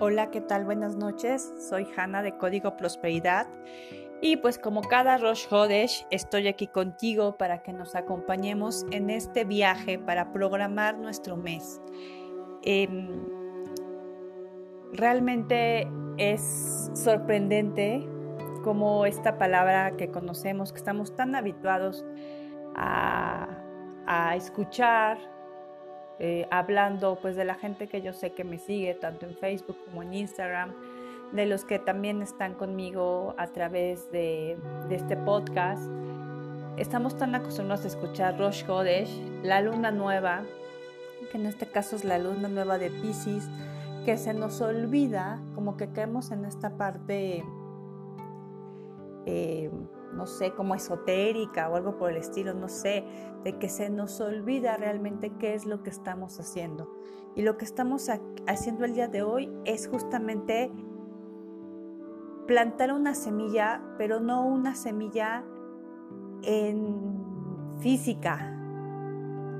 Hola, ¿qué tal? Buenas noches. Soy Hanna de Código Prosperidad. Y pues como cada Rosh Hodesh, estoy aquí contigo para que nos acompañemos en este viaje para programar nuestro mes. Em, realmente es sorprendente como esta palabra que conocemos, que estamos tan habituados a escuchar, eh, hablando pues de la gente que yo sé que me sigue tanto en Facebook como en Instagram, de los que también están conmigo a través de, este podcast. Estamos tan acostumbrados a escuchar Rosh Hodesh, la luna nueva, que en este caso es la luna nueva de Pisces, que se nos olvida, como que caemos en esta parte eh, no sé, como esotérica o algo por el estilo, no sé, de que se nos olvida realmente qué es lo que estamos haciendo. Y lo que estamos haciendo el día de hoy es justamente plantar una semilla, pero no una semilla en física.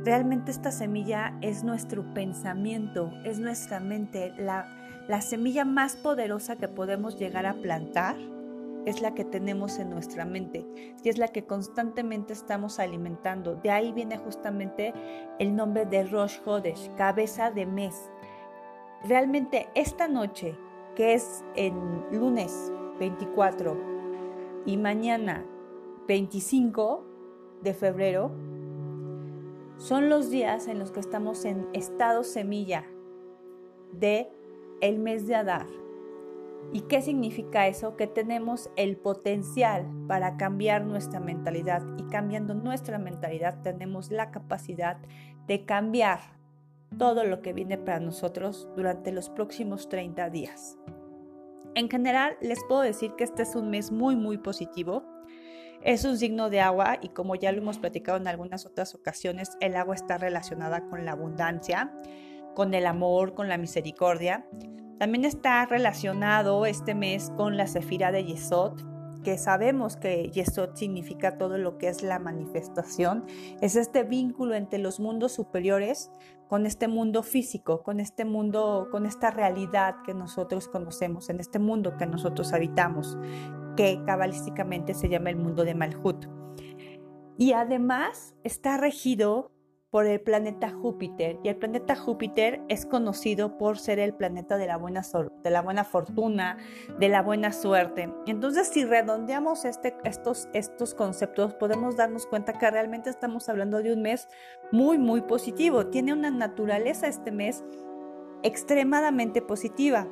Realmente esta semilla es nuestro pensamiento, es nuestra mente, la, la semilla más poderosa que podemos llegar a plantar es la que tenemos en nuestra mente y es la que constantemente estamos alimentando. De ahí viene justamente el nombre de Rosh Hodesh, cabeza de mes. Realmente esta noche, que es en lunes 24 y mañana 25 de febrero, son los días en los que estamos en estado semilla de el mes de Adar. ¿Y qué significa eso? Que tenemos el potencial para cambiar nuestra mentalidad y cambiando nuestra mentalidad tenemos la capacidad de cambiar todo lo que viene para nosotros durante los próximos 30 días. En general, les puedo decir que este es un mes muy, muy positivo. Es un signo de agua y como ya lo hemos platicado en algunas otras ocasiones, el agua está relacionada con la abundancia, con el amor, con la misericordia. También está relacionado este mes con la Sefira de Yesod, que sabemos que Yesod significa todo lo que es la manifestación. Es este vínculo entre los mundos superiores con este mundo físico, con este mundo, con esta realidad que nosotros conocemos, en este mundo que nosotros habitamos, que cabalísticamente se llama el mundo de Malhut. Y además está regido por el planeta Júpiter y el planeta Júpiter es conocido por ser el planeta de la buena, de la buena fortuna, de la buena suerte. Entonces, si redondeamos este, estos, estos conceptos, podemos darnos cuenta que realmente estamos hablando de un mes muy, muy positivo. Tiene una naturaleza este mes extremadamente positiva.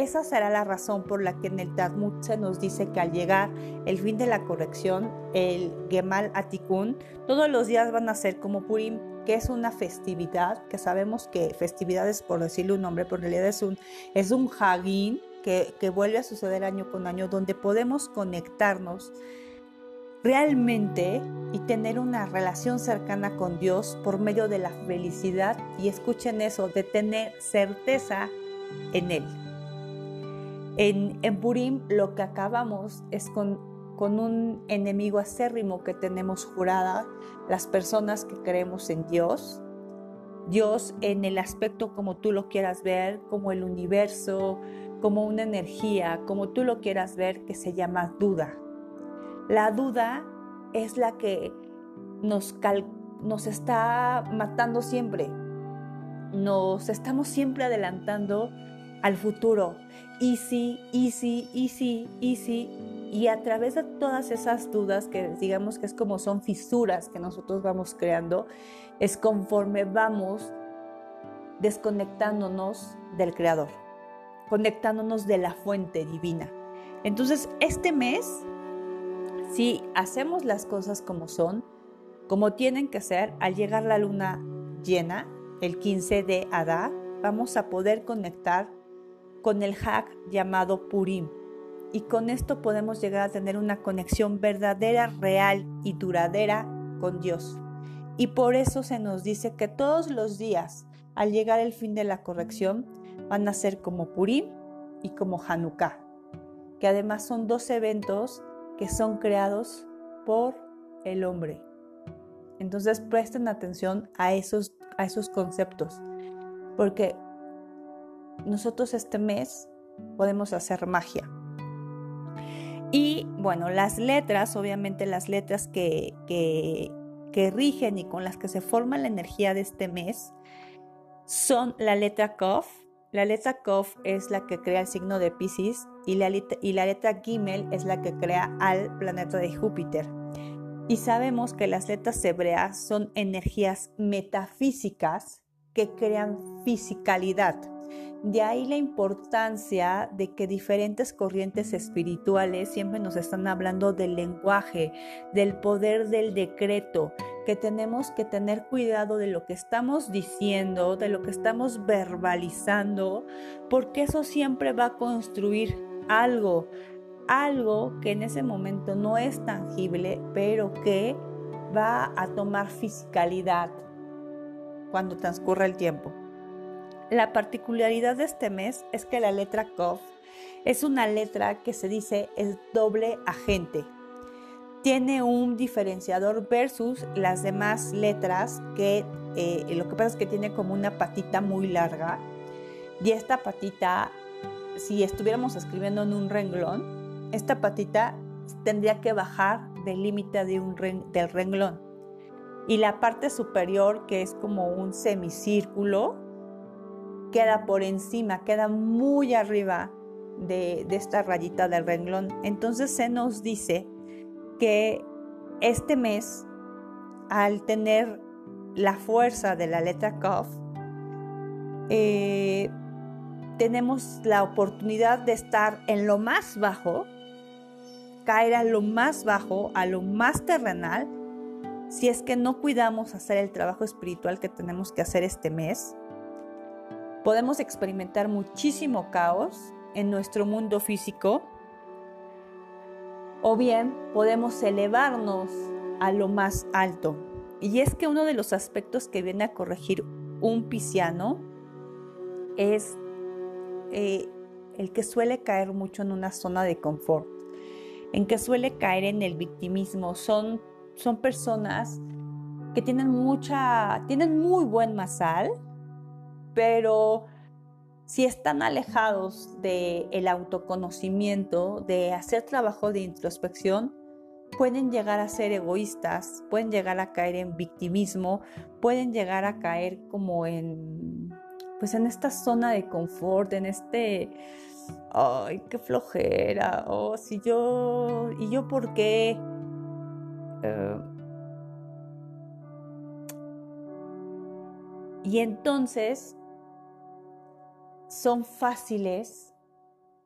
Esa será la razón por la que en el Talmud se nos dice que al llegar el fin de la corrección, el Gemal Atikun, todos los días van a ser como Purim, que es una festividad, que sabemos que festividades por decirle un nombre, en realidad es un, es un Hagin que, que vuelve a suceder año con año, donde podemos conectarnos realmente y tener una relación cercana con Dios por medio de la felicidad y escuchen eso, de tener certeza en Él. En, en Purim lo que acabamos es con, un enemigo acérrimo que tenemos jurada, las personas que creemos en Dios, Dios en el aspecto como tú lo quieras ver, como el universo, como una energía, como tú lo quieras ver, que se llama duda. La duda es la que nos está matando siempre. Nos estamos siempre adelantando al futuro. Easy, easy, easy, easy. Y a través de todas esas dudas que digamos que es como son fisuras que nosotros vamos creando, es conforme vamos desconectándonos del Creador, conectándonos de la fuente divina. Entonces, este mes, si hacemos las cosas como son, como tienen que ser, al llegar la luna llena, el 15 de Adá, vamos a poder conectar con el hack llamado Purim. Y con esto podemos llegar a tener una conexión verdadera, real y duradera con Dios. Y por eso se nos dice que todos los días, al llegar el fin de la corrección, van a ser como Purim y como Hanukkah, que además son dos eventos que son creados por el hombre. Entonces presten atención a esos, a esos conceptos, porque nosotros este mes podemos hacer magia. Y bueno, las letras, obviamente las letras que, que, que rigen y con las que se forma la energía de este mes son la letra Kof. La letra Kof es la que crea el signo de Pisces y la, y la letra Gimel es la que crea al planeta de Júpiter. Y sabemos que las letras hebreas son energías metafísicas que crean fisicalidad. De ahí la importancia de que diferentes corrientes espirituales siempre nos están hablando del lenguaje, del poder del decreto, que tenemos que tener cuidado de lo que estamos diciendo, de lo que estamos verbalizando, porque eso siempre va a construir algo, algo que en ese momento no es tangible, pero que va a tomar fisicalidad cuando transcurra el tiempo. La particularidad de este mes es que la letra KOF es una letra que se dice es doble agente. Tiene un diferenciador versus las demás letras que eh, lo que pasa es que tiene como una patita muy larga y esta patita, si estuviéramos escribiendo en un renglón, esta patita tendría que bajar del límite de un del renglón. Y la parte superior, que es como un semicírculo, queda por encima, queda muy arriba de, esta rayita del renglón. Entonces se nos dice que este mes, al tener la fuerza de la letra KOF, eh, tenemos la oportunidad de estar en lo más bajo, caer a lo más bajo, a lo más terrenal, si es que no cuidamos hacer el trabajo espiritual que tenemos que hacer este mes podemos experimentar muchísimo caos en nuestro mundo físico o bien podemos elevarnos a lo más alto. Y es que uno de los aspectos que viene a corregir un pisciano es eh, el que suele caer mucho en una zona de confort, en que suele caer en el victimismo. Son, son personas que tienen mucha, tienen muy buen masal, pero si están alejados del autoconocimiento, de hacer trabajo de introspección, pueden llegar a ser egoístas, pueden llegar a caer en victimismo, pueden llegar a caer como en, pues en esta zona de confort, en este, ay, qué flojera, o si yo, y yo por qué, eh, y entonces son fáciles,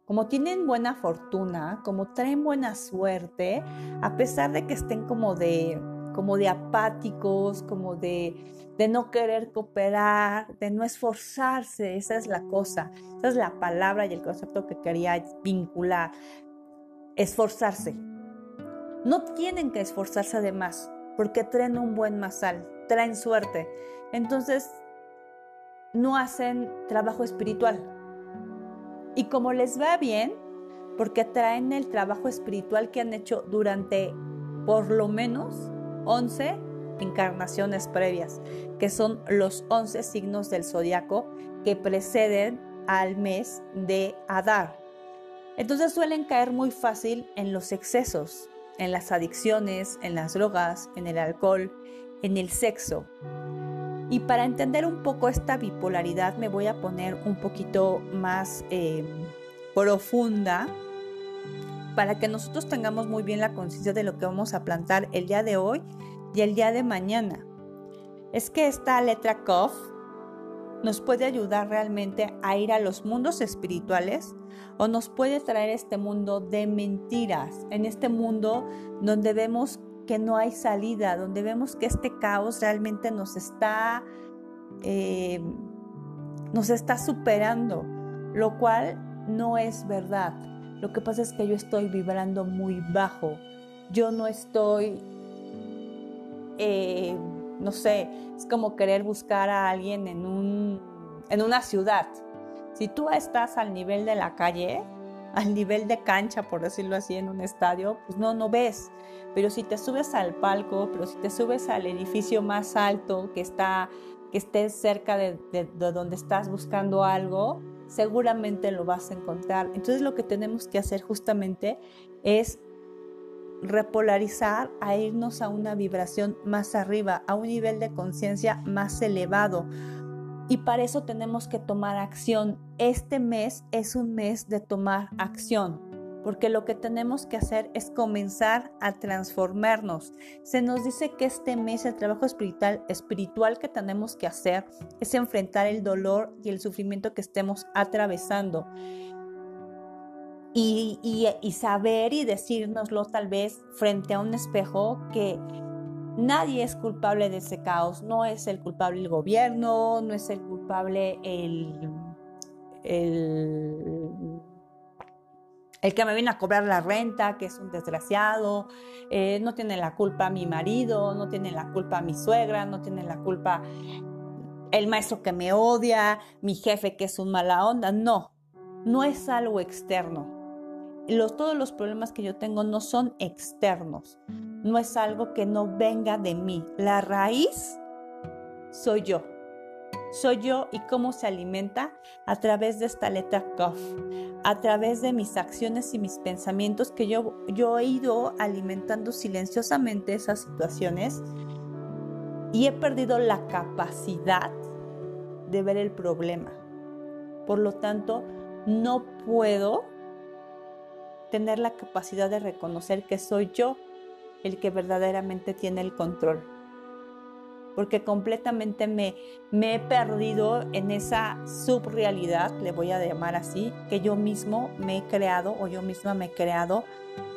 como tienen buena fortuna, como traen buena suerte, a pesar de que estén como de, como de apáticos, como de, de no querer cooperar, de no esforzarse, esa es la cosa, esa es la palabra y el concepto que quería vincular, esforzarse. No tienen que esforzarse además, porque traen un buen masal, traen suerte. Entonces, no hacen trabajo espiritual. Y como les va bien, porque traen el trabajo espiritual que han hecho durante por lo menos 11 encarnaciones previas, que son los 11 signos del zodiaco que preceden al mes de Adar. Entonces suelen caer muy fácil en los excesos, en las adicciones, en las drogas, en el alcohol, en el sexo. Y para entender un poco esta bipolaridad me voy a poner un poquito más eh, profunda para que nosotros tengamos muy bien la conciencia de lo que vamos a plantar el día de hoy y el día de mañana. Es que esta letra KOF nos puede ayudar realmente a ir a los mundos espirituales o nos puede traer este mundo de mentiras, en este mundo donde vemos que no hay salida, donde vemos que este caos realmente nos está, eh, nos está superando, lo cual no es verdad. Lo que pasa es que yo estoy vibrando muy bajo. Yo no estoy, eh, no sé, es como querer buscar a alguien en, un, en una ciudad. Si tú estás al nivel de la calle, al nivel de cancha, por decirlo así, en un estadio, pues no, no ves. Pero si te subes al palco, pero si te subes al edificio más alto que está, que esté cerca de, donde estás buscando algo, seguramente lo vas a encontrar. Entonces lo que tenemos que hacer justamente es repolarizar a irnos a una vibración más arriba, a un nivel de conciencia más elevado. Y para eso tenemos que tomar acción. Este mes es un mes de tomar acción porque lo que tenemos que hacer es comenzar a transformarnos. Se nos dice que este mes el trabajo espiritual, espiritual que tenemos que hacer es enfrentar el dolor y el sufrimiento que estemos atravesando. Y, y saber y decírnoslo tal vez frente a un espejo que nadie es culpable de ese caos, no es el culpable el gobierno, no es el culpable el, el el que me viene a cobrar la renta, que es un desgraciado, eh, no tiene la culpa mi marido, no tiene la culpa mi suegra, no tiene la culpa el maestro que me odia, mi jefe que es un mala onda, no, no es algo externo. Todos los problemas que yo tengo no son externos, no es algo que no venga de mí. La raíz soy yo soy yo y cómo se alimenta a través de esta letra Kof, a través de mis acciones y mis pensamientos que yo, yo he ido alimentando silenciosamente esas situaciones y he perdido la capacidad de ver el problema. Por lo tanto, no puedo tener la capacidad de reconocer que soy yo el que verdaderamente tiene el control porque completamente me, me he perdido en esa subrealidad, le voy a llamar así, que yo mismo me he creado o yo misma me he creado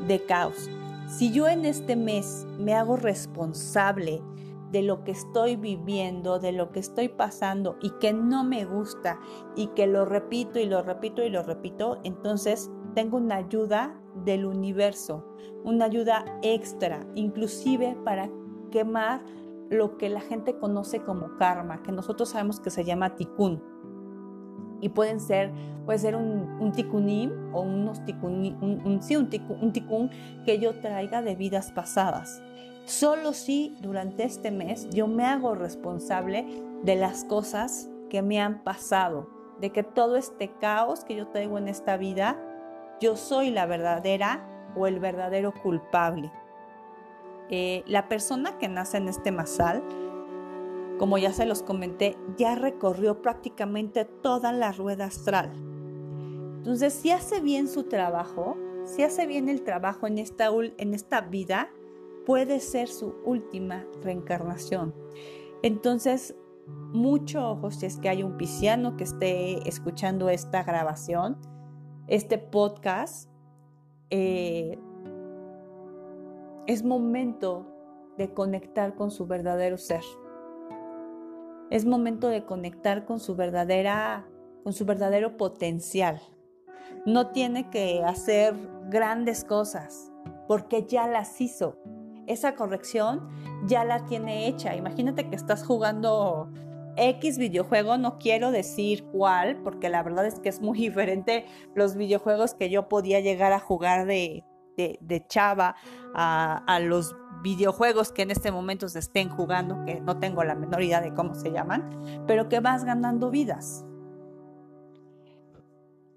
de caos. Si yo en este mes me hago responsable de lo que estoy viviendo, de lo que estoy pasando y que no me gusta y que lo repito y lo repito y lo repito, entonces tengo una ayuda del universo, una ayuda extra, inclusive para quemar lo que la gente conoce como karma, que nosotros sabemos que se llama tikkun. Y pueden ser, puede ser un, un tikkunim o unos un, sí, un, tikkun, que yo traiga de vidas pasadas. Solo si durante este mes yo me hago responsable de las cosas que me han pasado, de que todo este caos que yo traigo en esta vida, yo soy la verdadera o el verdadero culpable. Eh, la persona que nace en este masal, como ya se los comenté, ya recorrió prácticamente toda la rueda astral. Entonces, si hace bien su trabajo, si hace bien el trabajo en esta, en esta vida, puede ser su última reencarnación. Entonces, mucho ojo si es que hay un pisciano que esté escuchando esta grabación, este podcast. Eh, es momento de conectar con su verdadero ser. Es momento de conectar con su verdadera con su verdadero potencial. No tiene que hacer grandes cosas porque ya las hizo. Esa corrección ya la tiene hecha. Imagínate que estás jugando X videojuego, no quiero decir cuál, porque la verdad es que es muy diferente los videojuegos que yo podía llegar a jugar de de, chava a, los videojuegos que en este momento se estén jugando, que no tengo la menor idea de cómo se llaman, pero que vas ganando vidas.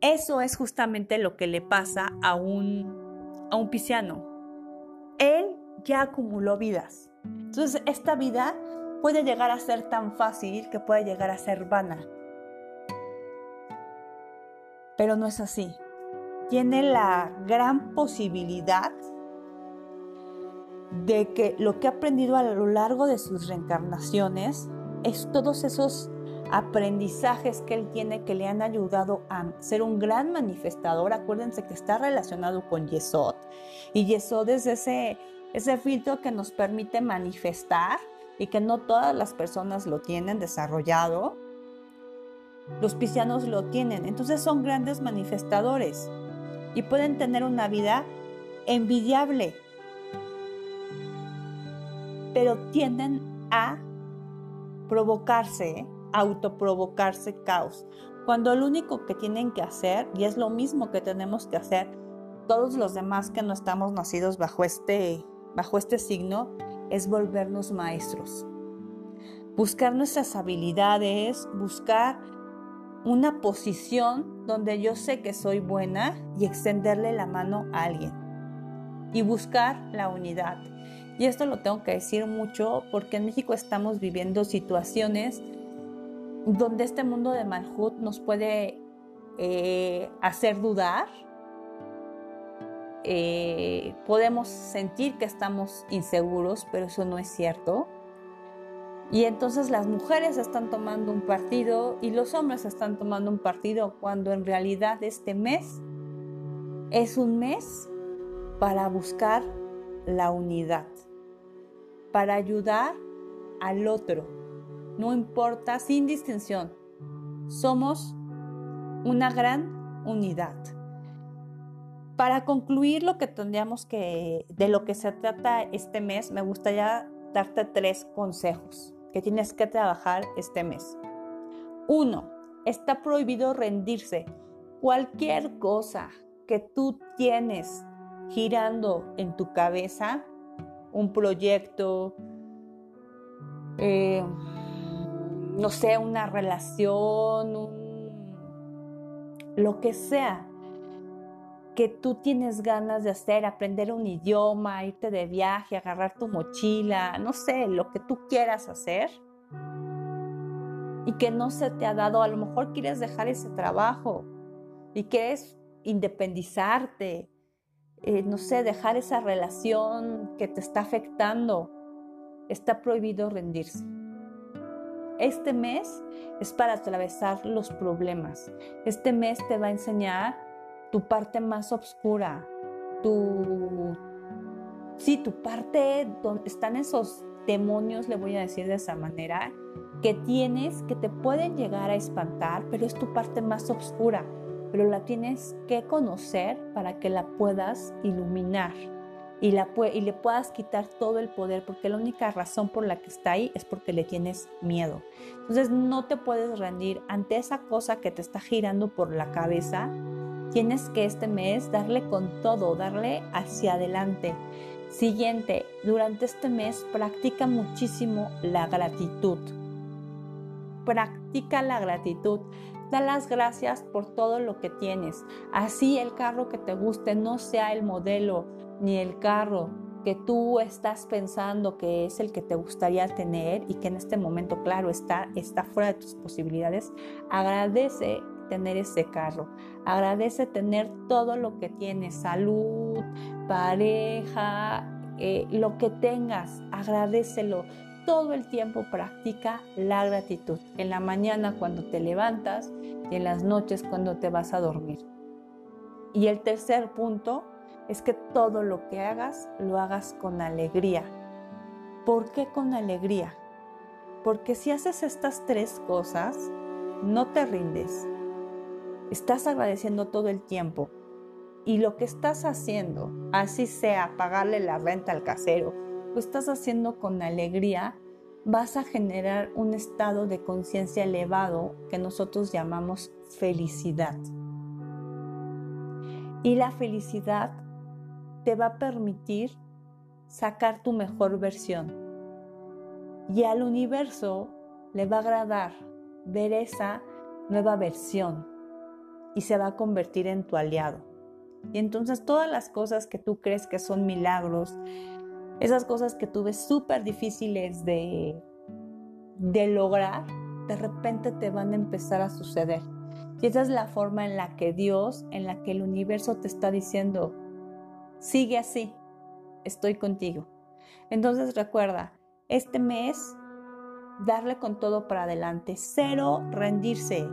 Eso es justamente lo que le pasa a un, a un pisciano. Él ya acumuló vidas. Entonces, esta vida puede llegar a ser tan fácil que puede llegar a ser vana. Pero no es así tiene la gran posibilidad de que lo que ha aprendido a lo largo de sus reencarnaciones es todos esos aprendizajes que él tiene que le han ayudado a ser un gran manifestador. Acuérdense que está relacionado con Yesod. Y Yesod es ese, ese filtro que nos permite manifestar y que no todas las personas lo tienen desarrollado. Los piscianos lo tienen. Entonces son grandes manifestadores y pueden tener una vida envidiable, pero tienden a provocarse, autoprovocarse caos. Cuando lo único que tienen que hacer, y es lo mismo que tenemos que hacer todos los demás que no estamos nacidos bajo este, bajo este signo, es volvernos maestros. Buscar nuestras habilidades, buscar una posición donde yo sé que soy buena y extenderle la mano a alguien y buscar la unidad. Y esto lo tengo que decir mucho porque en México estamos viviendo situaciones donde este mundo de Malhut nos puede eh, hacer dudar. Eh, podemos sentir que estamos inseguros, pero eso no es cierto. Y entonces las mujeres están tomando un partido y los hombres están tomando un partido cuando en realidad este mes es un mes para buscar la unidad, para ayudar al otro. No importa, sin distinción. Somos una gran unidad. Para concluir lo que tendríamos que, de lo que se trata este mes, me gustaría darte tres consejos que tienes que trabajar este mes. Uno, está prohibido rendirse. Cualquier cosa que tú tienes girando en tu cabeza, un proyecto, eh, no sé, una relación, lo que sea que tú tienes ganas de hacer, aprender un idioma, irte de viaje, agarrar tu mochila, no sé, lo que tú quieras hacer y que no se te ha dado, a lo mejor quieres dejar ese trabajo y quieres independizarte, eh, no sé, dejar esa relación que te está afectando, está prohibido rendirse. Este mes es para atravesar los problemas. Este mes te va a enseñar tu parte más oscura, tu... Sí, tu parte donde están esos demonios, le voy a decir de esa manera, que tienes, que te pueden llegar a espantar, pero es tu parte más oscura, pero la tienes que conocer para que la puedas iluminar y, la, y le puedas quitar todo el poder, porque la única razón por la que está ahí es porque le tienes miedo. Entonces no te puedes rendir ante esa cosa que te está girando por la cabeza Tienes que este mes darle con todo, darle hacia adelante. Siguiente, durante este mes practica muchísimo la gratitud. Practica la gratitud. Da las gracias por todo lo que tienes. Así el carro que te guste no sea el modelo ni el carro que tú estás pensando que es el que te gustaría tener y que en este momento, claro, está, está fuera de tus posibilidades. Agradece tener ese carro. Agradece tener todo lo que tienes, salud, pareja, eh, lo que tengas, agradecelo. Todo el tiempo practica la gratitud. En la mañana cuando te levantas y en las noches cuando te vas a dormir. Y el tercer punto es que todo lo que hagas lo hagas con alegría. ¿Por qué con alegría? Porque si haces estas tres cosas, no te rindes, estás agradeciendo todo el tiempo. Y lo que estás haciendo, así sea pagarle la renta al casero, lo estás haciendo con alegría, vas a generar un estado de conciencia elevado que nosotros llamamos felicidad. Y la felicidad te va a permitir sacar tu mejor versión. Y al universo le va a agradar ver esa nueva versión y se va a convertir en tu aliado. Y entonces todas las cosas que tú crees que son milagros, esas cosas que tú ves súper difíciles de, de lograr, de repente te van a empezar a suceder. Y esa es la forma en la que Dios, en la que el universo te está diciendo, sigue así, estoy contigo. Entonces recuerda, este mes, darle con todo para adelante, cero rendirse,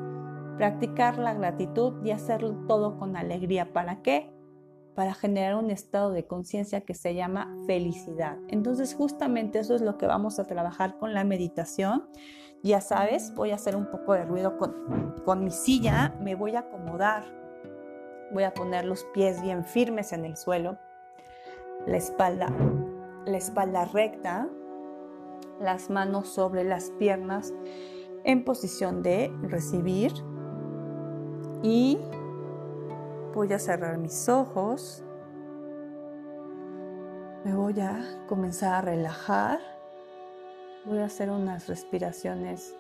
practicar la gratitud y hacerlo todo con alegría. ¿Para qué? Para generar un estado de conciencia que se llama felicidad. Entonces justamente eso es lo que vamos a trabajar con la meditación. Ya sabes, voy a hacer un poco de ruido con, con mi silla, me voy a acomodar, voy a poner los pies bien firmes en el suelo, la espalda, la espalda recta, las manos sobre las piernas en posición de recibir y voy a cerrar mis ojos. Me voy a comenzar a relajar. Voy a hacer unas respiraciones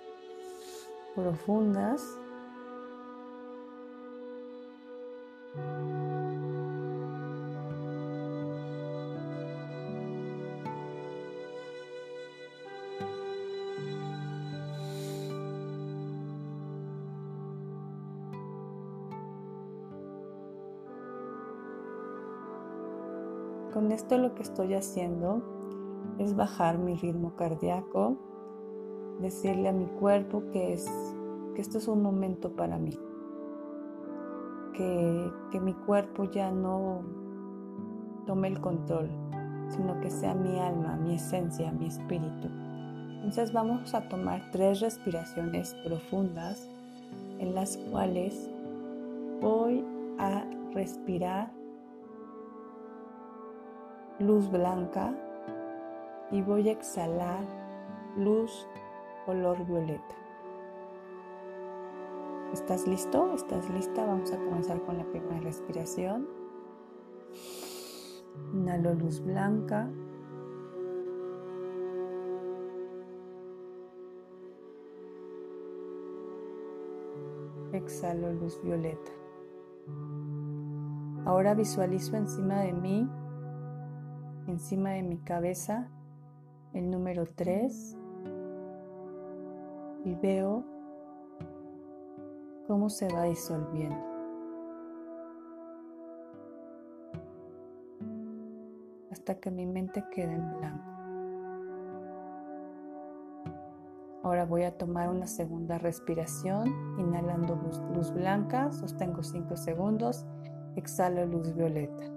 profundas. Con esto lo que estoy haciendo es bajar mi ritmo cardíaco, decirle a mi cuerpo que, es, que esto es un momento para mí, que, que mi cuerpo ya no tome el control, sino que sea mi alma, mi esencia, mi espíritu. Entonces vamos a tomar tres respiraciones profundas en las cuales voy a respirar luz blanca y voy a exhalar luz color violeta. ¿Estás listo? ¿Estás lista? Vamos a comenzar con la primera respiración. Inhalo luz blanca. Exhalo luz violeta. Ahora visualizo encima de mí encima de mi cabeza el número 3 y veo cómo se va disolviendo. Hasta que mi mente quede en blanco. Ahora voy a tomar una segunda respiración, inhalando luz, luz blanca, sostengo 5 segundos, exhalo luz violeta.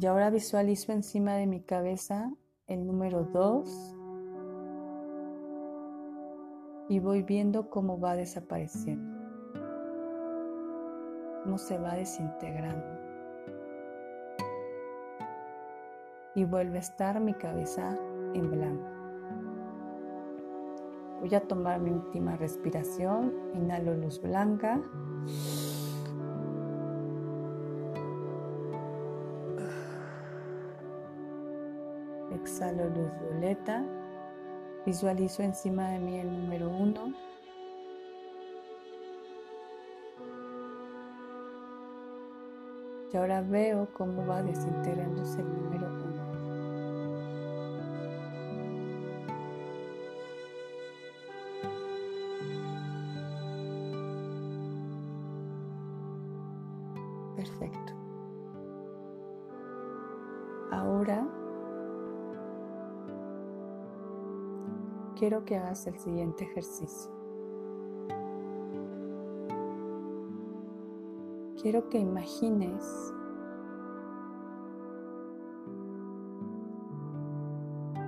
Y ahora visualizo encima de mi cabeza el número 2 y voy viendo cómo va desapareciendo, cómo se va desintegrando. Y vuelve a estar mi cabeza en blanco. Voy a tomar mi última respiración, inhalo luz blanca. exhalo luz violeta, visualizo encima de mí el número 1. Y ahora veo cómo va desintegrándose el número 1. Quiero que hagas el siguiente ejercicio. Quiero que imagines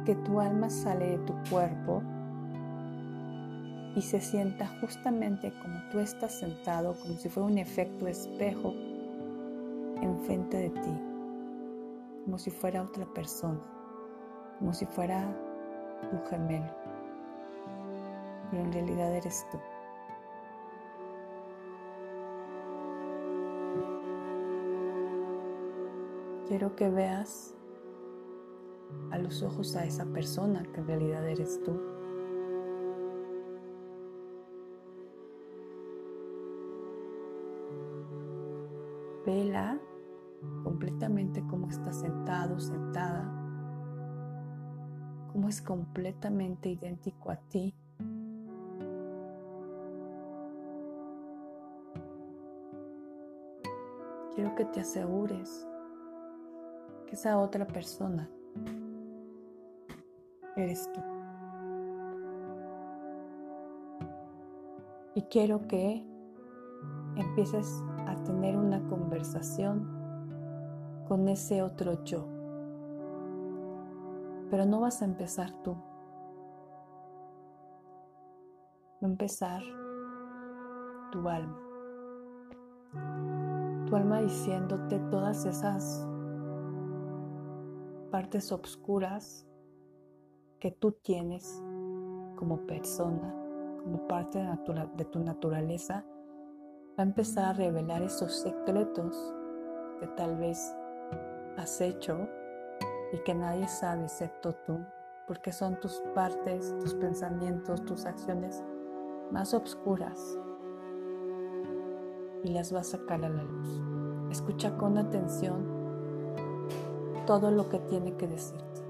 que tu alma sale de tu cuerpo y se sienta justamente como tú estás sentado, como si fuera un efecto espejo enfrente de ti, como si fuera otra persona, como si fuera tu gemelo en realidad eres tú. Quiero que veas a los ojos a esa persona que en realidad eres tú. Vela completamente como está sentado, sentada, como es completamente idéntico a ti. Quiero que te asegures que esa otra persona eres tú. Y quiero que empieces a tener una conversación con ese otro yo. Pero no vas a empezar tú. Va a empezar tu alma tu alma diciéndote todas esas partes obscuras que tú tienes como persona, como parte de, tu naturaleza, va a empezar a revelar esos secretos que tal vez has hecho y que nadie sabe excepto tú, porque son tus partes, tus pensamientos, tus acciones más oscuras y las vas a sacar a la luz. Escucha con atención todo lo que tiene que decirte,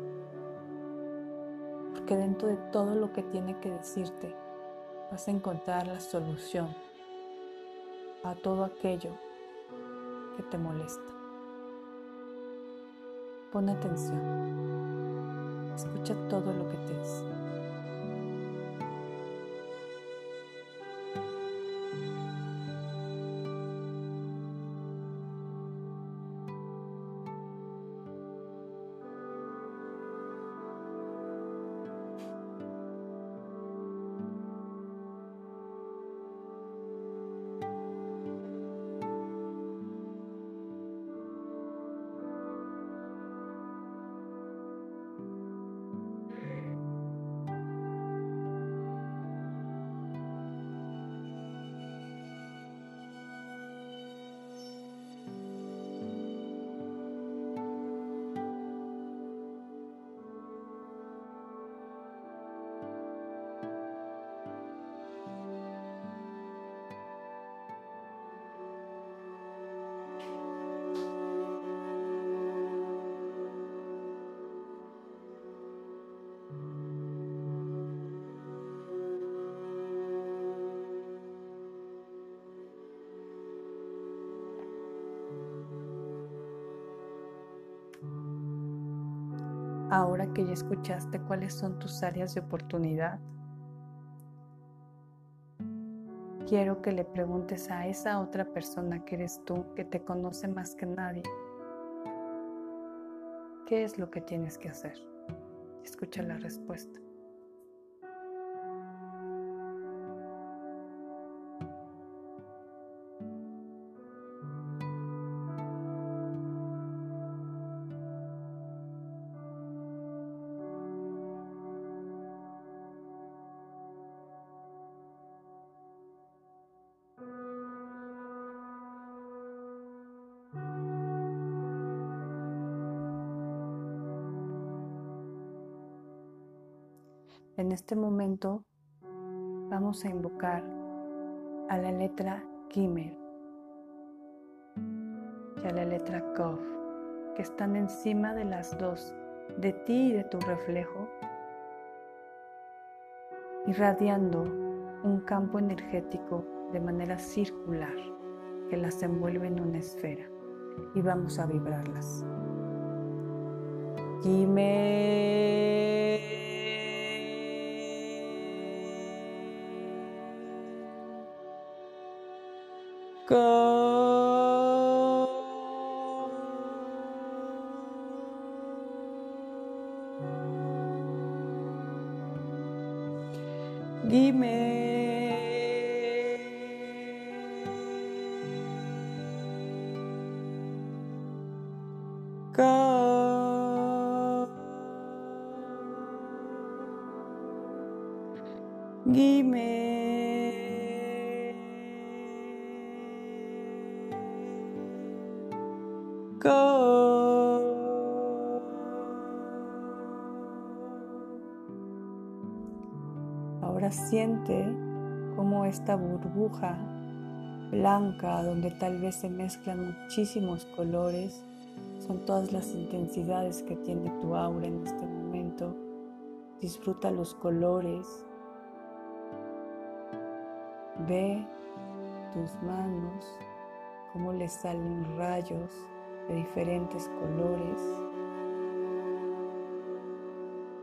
porque dentro de todo lo que tiene que decirte vas a encontrar la solución a todo aquello que te molesta. Pon atención. Escucha todo lo que te dice. Ahora que ya escuchaste cuáles son tus áreas de oportunidad, quiero que le preguntes a esa otra persona que eres tú, que te conoce más que nadie, ¿qué es lo que tienes que hacer? Escucha la respuesta. Este momento vamos a invocar a la letra Gimel y a la letra Kof, que están encima de las dos, de ti y de tu reflejo, irradiando un campo energético de manera circular que las envuelve en una esfera y vamos a vibrarlas. Gimel. go. Dime. Como esta burbuja blanca donde tal vez se mezclan muchísimos colores, son todas las intensidades que tiene tu aura en este momento. Disfruta los colores. Ve tus manos, cómo les salen rayos de diferentes colores,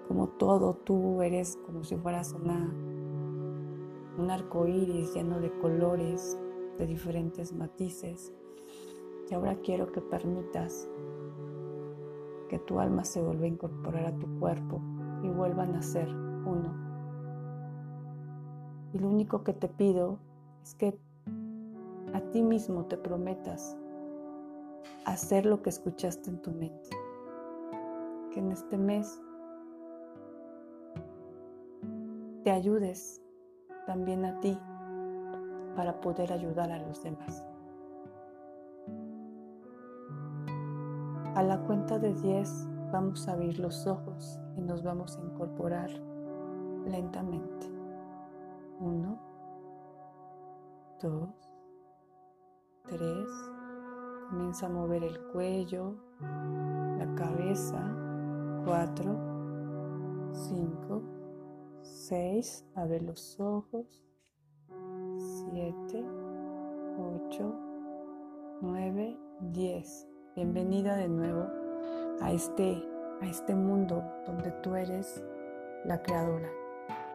como todo tú eres como si fueras una, un arco iris lleno de colores de diferentes matices. Y ahora quiero que permitas que tu alma se vuelva a incorporar a tu cuerpo y vuelvan a ser uno. Y lo único que te pido es que a ti mismo te prometas hacer lo que escuchaste en tu mente. Que en este mes te ayudes también a ti para poder ayudar a los demás. A la cuenta de 10 vamos a abrir los ojos y nos vamos a incorporar lentamente. 1, 2, 3. Comienza a mover el cuello, la cabeza. 4, 5, 6. Abre los ojos. 7, 8, 9, 10. Bienvenida de nuevo a este, a este mundo donde tú eres la creadora.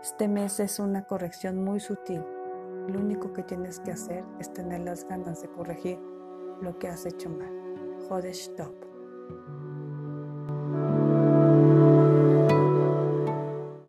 Este mes es una corrección muy sutil. Lo único que tienes que hacer es tener las ganas de corregir lo que has hecho mal. Jodesh stop.